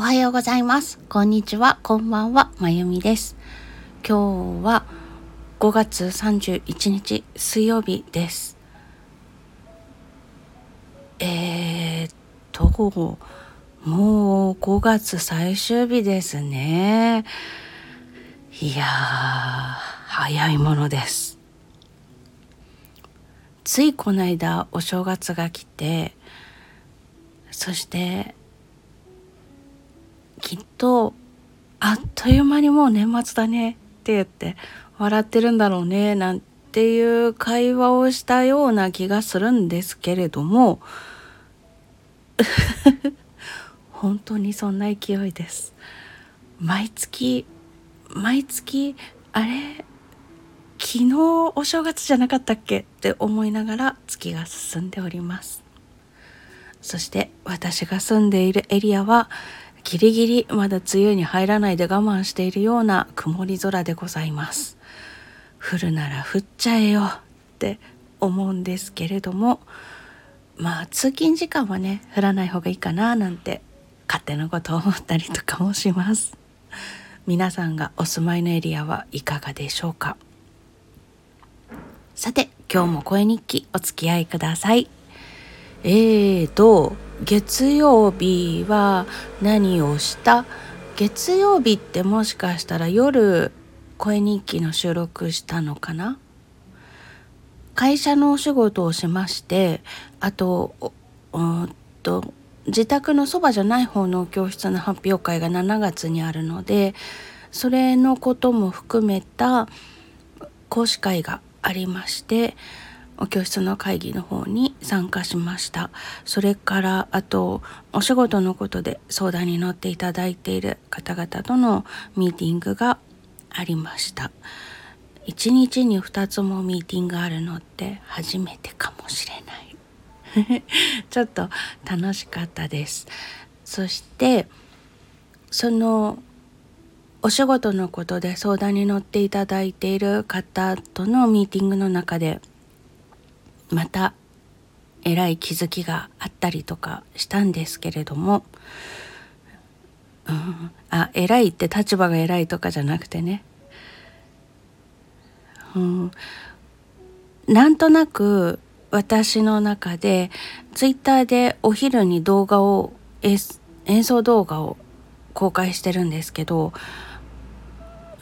おはようございます。こんにちは。こんばんは。まゆみです。今日は5月31日水曜日です。えー、っと、もう5月最終日ですね。いやー、早いものです。ついこの間お正月が来て、そしてきっとあっという間にもう年末だねって言って笑ってるんだろうねなんていう会話をしたような気がするんですけれども 本当にそんな勢いです。毎月毎月あれ昨日お正月じゃなかったっけ？って思いながら月が進んでおりますそして私が住んでいるエリアはギリギリまだ梅雨に入らないで我慢しているような曇り空でございます。降るなら降っちゃえよって思うんですけれどもまあ通勤時間はね降らない方がいいかななんて勝手なことを思ったりとかもします。皆さんがお住まいのエリアはいかがでしょうかさて今日も声日記お付き合いください。えーと月曜日は何をした？月曜日ってもしかしたら夜声日記の収録したのかな？会社のお仕事をしましてあとうんと自宅のそばじゃない方の教室の発表会が7月にあるのでそれのことも含めた講師会がありましてお教室の会議の方に参加しました。それからあとお仕事のことで相談に乗っていただいている方々とのミーティングがありました。1日に2つもミーティングあるのって初めてかもしれない。ちょっと楽しかったです。そしてそのお仕事のことで相談に乗っていただいている方とのミーティングの中でまたえらい気づきがあったりとかしたんですけれども、うん、あ偉いって立場が偉いとかじゃなくてね、うん、なんとなく私の中でツイッターでお昼に動画を演奏動画を公開してるんですけど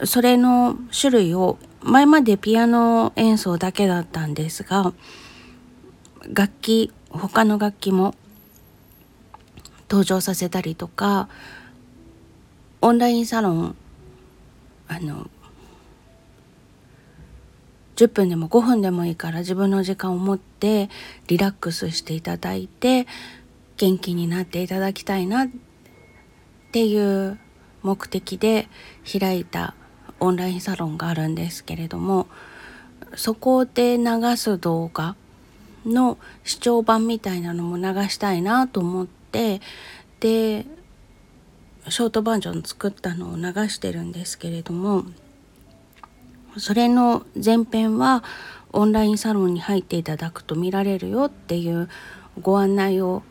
それの種類を前までピアノ演奏だけだったんですが楽器他の楽器も登場させたりとかオンラインサロンあの10分でも5分でもいいから自分の時間を持ってリラックスしていただいて元気になっていただきたいなっていう目的で開いたオンラインサロンがあるんですけれどもそこで流す動画の視聴版みたいなのも流したいなと思ってでショートバージョン作ったのを流してるんですけれどもそれの前編はオンラインサロンに入っていただくと見られるよっていうご案内を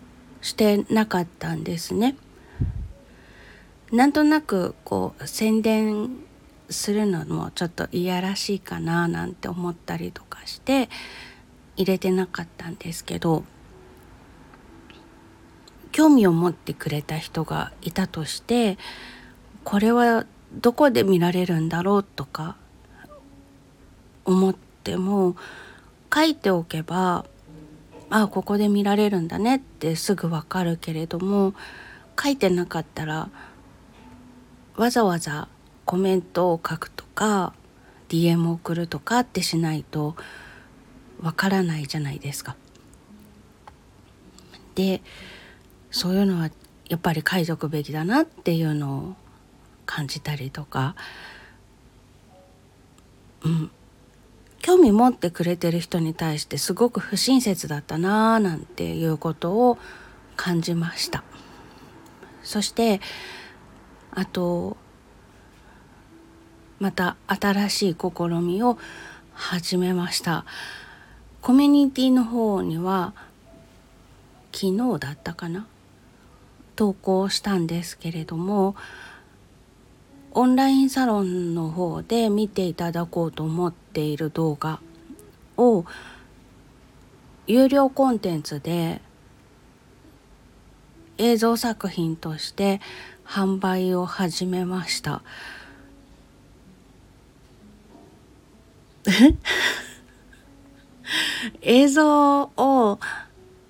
してなかったんですね。なんとなくこう宣伝するのもちょっといやらしいかななんて思ったりとかして入れてなかったんですけど興味を持ってくれた人がいたとしてこれはどこで見られるんだろうとか思っても書いておけばああここで見られるんだねってすぐわかるけれども書いてなかったらわざわざコメントを書くとか DM を送るとかってしないとわからないじゃないですか。でそういうのはやっぱり書いとくべきだなっていうのを感じたりとか、うん、興味持ってくれてる人に対してすごく不親切だったなあなんていうことを感じました。そしてあとまた新しい試みを始めました。コミュニティの方には昨日だったかな？投稿したんですけれどもオンラインサロンの方で見ていただこうと思っている動画を有料コンテンツで映像作品として販売を始めました。映像を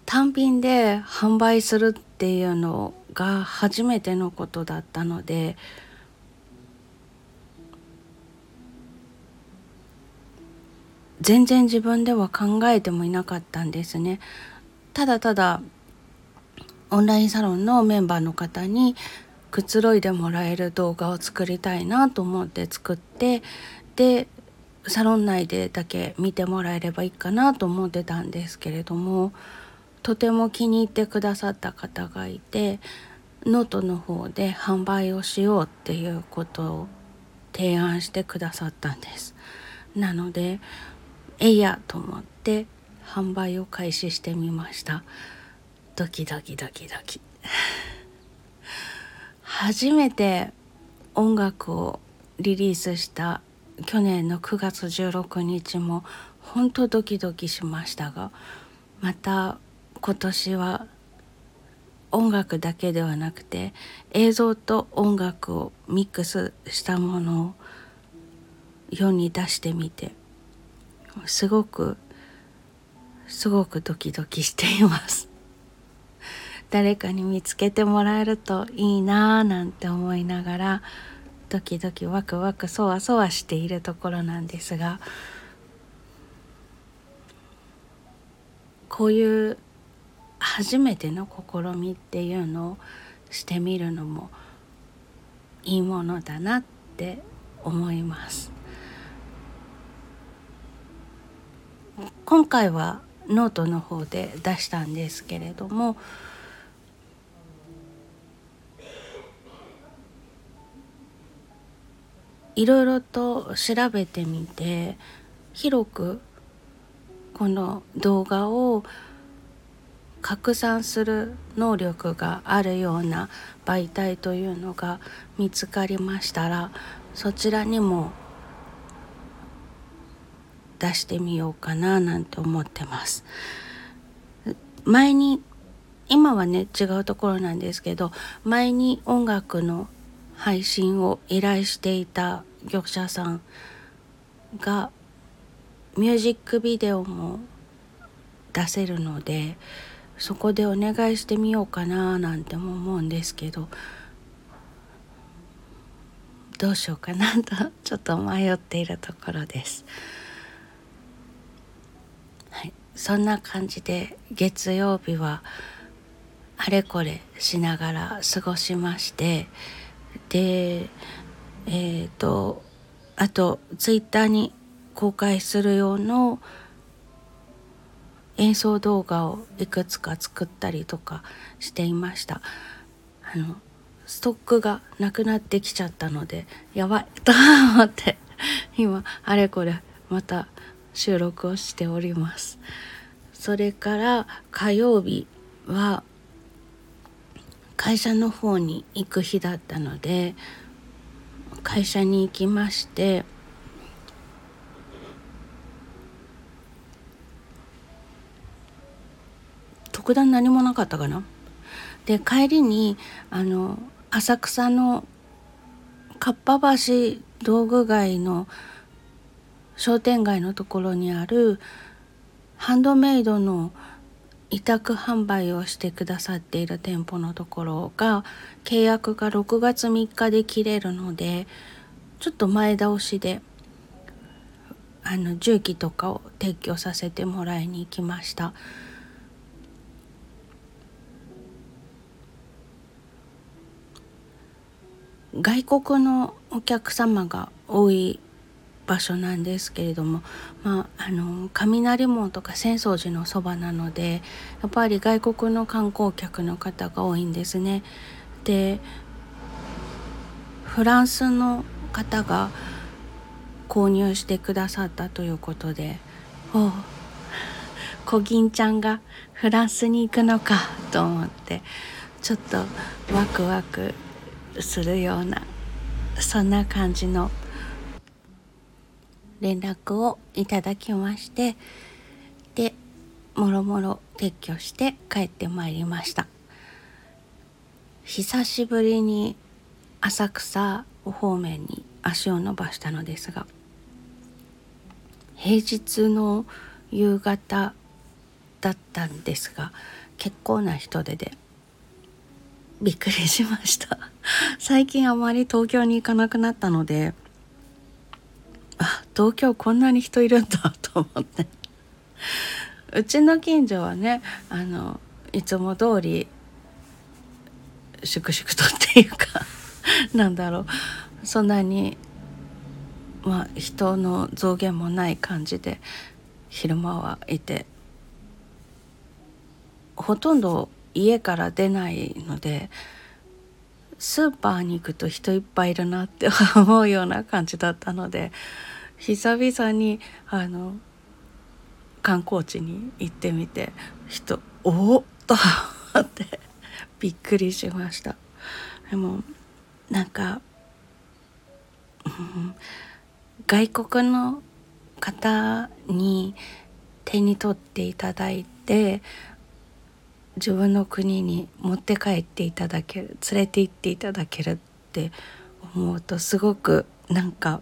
単品で販売するっていうのが初めてのことだったので全然自分では考えてもいなかったんですね。ただただオンラインサロンのメンバーの方にくつろいでもらえる動画を作りたいなと思って作ってでサロン内でだけ見てもらえればいいかなと思ってたんですけれどもとても気に入ってくださった方がいてノートの方で販売をしようっていうことを提案してくださったんです。なのでえいやと思って販売を開始してみましたドキドキドキドキ 初めて音楽をリリースした去年の9月16日も本当ドキドキしましたがまた今年は音楽だけではなくて映像と音楽をミックスしたものを世に出してみてすごくすごくドキドキしています。誰かに見つけてもらえるといいなぁなんて思いながらドキドキワクワクそわそわしているところなんですがこういう初めての試みっていうのをしてみるのもいいものだなって思います。今回はノートの方で出したんですけれどもいろいろと調べてみて広くこの動画を拡散する能力があるような媒体というのが見つかりましたらそちらにも出してみようかななんて思ってます。前に今はね違うところなんですけど前に音楽の配信を依頼していた業者さんがミュージックビデオも出せるのでそこでお願いしてみようかななんても思うんですけどどうしようかなとちょっと迷っているところです。はいそんな感じで月曜日はあれこれしながら過ごしましてでえっ、ー、とあとツイッターに公開する用の演奏動画をいくつか作ったりとかしていました。あのストックがなくなってきちゃったのでやばいと思って 今あれこれまた収録をしております。それから火曜日は会社の方に行く日だったので会社に行きまして特段何もなかったかな？で帰りにあの浅草のかっぱ橋道具街の商店街のところにあるハンドメイドの委託販売をしてくださっている店舗のところが契約が6月3日で切れるのでちょっと前倒しであの重機とかを撤去させてもらいに行きました。外国のお客様が多い場所なんですけれども、まあ、あの雷門とか浅草寺のそばなのでやっぱり外国の観光客の方が多いんですね。でフランスの方が購入してくださったということでおコギンちゃんがフランスに行くのかと思ってちょっとワクワクするようなそんな感じの連絡をいただきましてでもろもろ撤去して帰ってまいりました。久しぶりに浅草方面に足を伸ばしたのですが平日の夕方だったんですが結構な人手でびっくりしました。最近あまり東京に行かなくなったのであ東京こんなに人いるんだと思って。うちの近所はねあのいつも通り粛々とっていうかなんだろう。そんなにまあ人の増減もない感じで昼間はいて。ほとんど家から出ないのでスーパーに行くと人いっぱいいるなって思うような感じだったので久々にあの観光地に行ってみて人おっと思ってびっくりしました。でもなんか、うん、外国の方に手に取っていただいて自分の国に持って帰っていただける連れて行っていただけるって思うとすごくなんか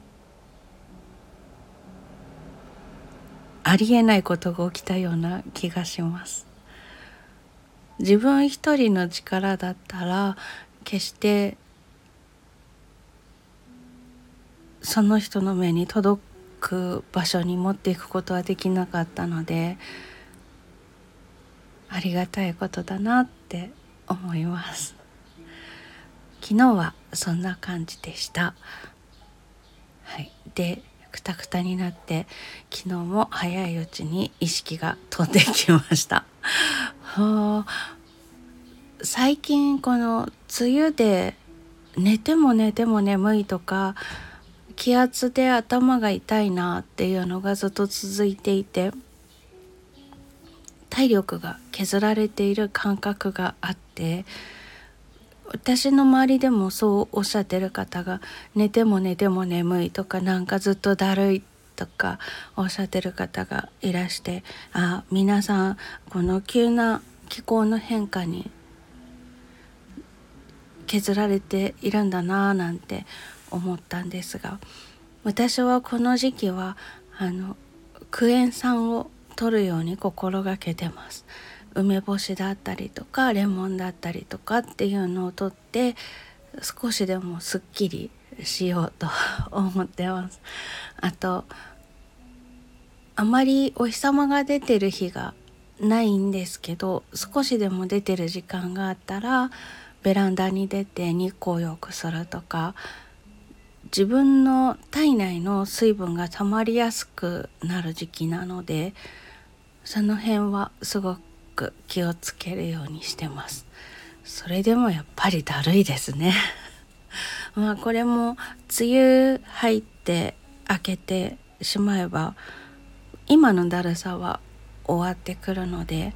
ありえないことが起きたような気がします。自分一人の力だったら決してその人の目に届く場所に持っていくことはできなかったのでありがたいことだなって思います。昨日はそんな感じでした。はい。でくたくたになって昨日も早いうちに意識が飛んできました。最近この梅雨で寝ても寝ても眠いとか気圧で頭が痛いなっていうのがずっと続いていて体力が削られている感覚があって私の周りでもそうおっしゃってる方が寝ても寝ても眠いとかなんかずっとだるいとかおっしゃってる方がいらしてあ皆さんこの急な気候の変化に削られているんだなぁなんて思ったんですが私はこの時期はあのクエン酸を取るように心がけてます。梅干しだったりとかレモンだったりとかっていうのをとって少しでもすっきりしようと思ってます。あとあまりお日様が出てる日がないんですけど少しでも出てる時間があったらベランダに出て日光浴くするとか自分の体内の水分が溜まりやすくなる時期なのでその辺はすごく気をつけるようにしてます。それでもやっぱりだるいですね。まあこれも梅雨入って開けてしまえば今のだるさは終わってくるので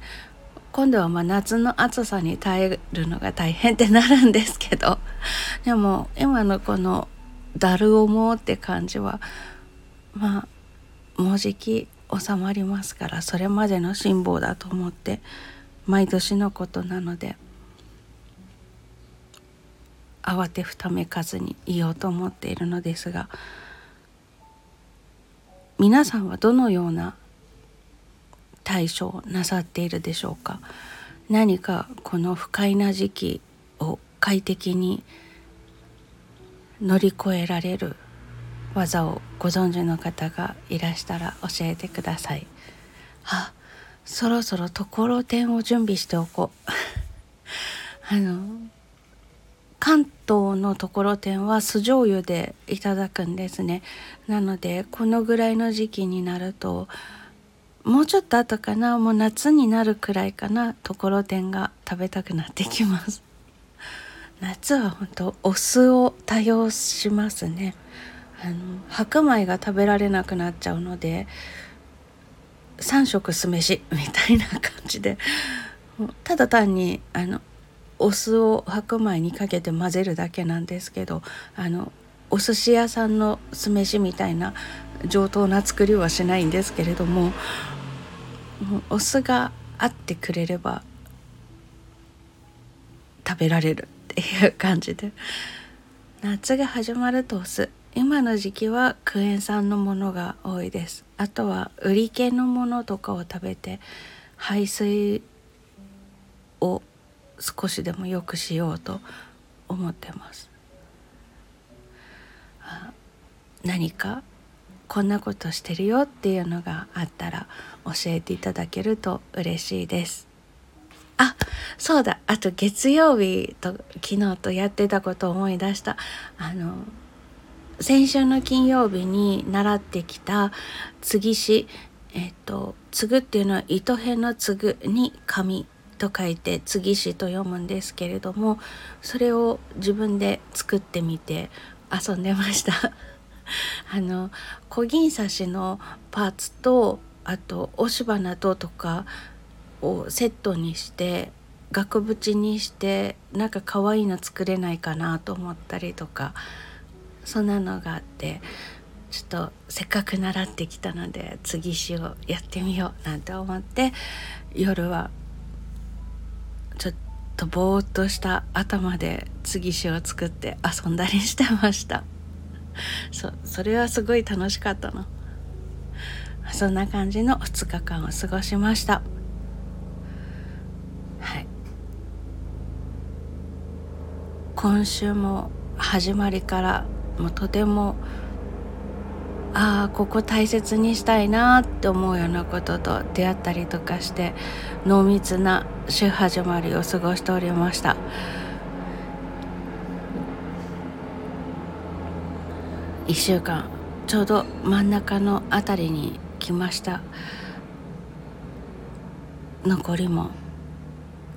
今度はまあ夏の暑さに耐えるのが大変ってなるんですけど でも今のこのだるおもって感じはまあもうじき収まりますからそれまでの辛抱だと思って毎年のことなので慌てふためかずにいようと思っているのですが皆さんはどのような対処をなさっているでしょうか？何かこの不快な時期を快適に乗り越えられる技をご存知の方がいらしたら教えてください。あそろそろところてんを準備しておこう。あの関東のところてんは酢醤油でいただくんですね。なのでこのぐらいの時期になるともうちょっと後かなもう夏になるくらいかなところてんが食べたくなってきます。夏は本当お酢を多用しますね。あの白米が食べられなくなっちゃうので3食酢飯みたいな感じで。ただ単にあのお酢を白米にかけて混ぜるだけなんですけどあのお寿司屋さんの酢飯みたいな上等な作りはしないんですけれどもお酢があってくれれば食べられるっていう感じで。夏が始まるとお酢今の時期はクエン酸のものが多いです。あとは売り気のものとかを食べて排水を少しでも良くしようと思ってます。何かこんなことしてるよっていうのがあったら教えていただけると嬉しいです。あそうだ。あと月曜日と昨日とやってたことを思い出した。あの先週の金曜日に習ってきた継ぎ詩えっと継ぐっていうのは糸辺の継ぐに紙と書いて継ぎ詩と読むんですけれどもそれを自分で作ってみて遊んでました。あの小銀刺しのパーツとあと押し花ととかをセットにして額縁にしてなんか可愛いの作れないかなと思ったりとかそんなのがあってちょっとせっかく習ってきたので次詩をやってみようなんて思って夜はちょっとぼーっとした頭で次詩を作って遊んだりしてました。そそれはすごい楽しかったの。そんな感じの2日間を過ごしました。はい。今週も始まりからもうとてもああここ大切にしたいなって思うようなことと出会ったりとかして濃密な週始まりを過ごしておりました。1週間ちょうど真ん中のあたりに来ました。残りも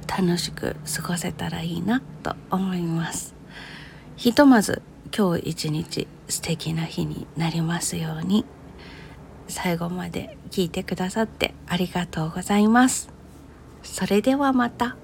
楽しく過ごせたらいいなと思います。ひとまず今日一日素敵な日になりますように最後まで聞いてくださってありがとうございます。それではまた。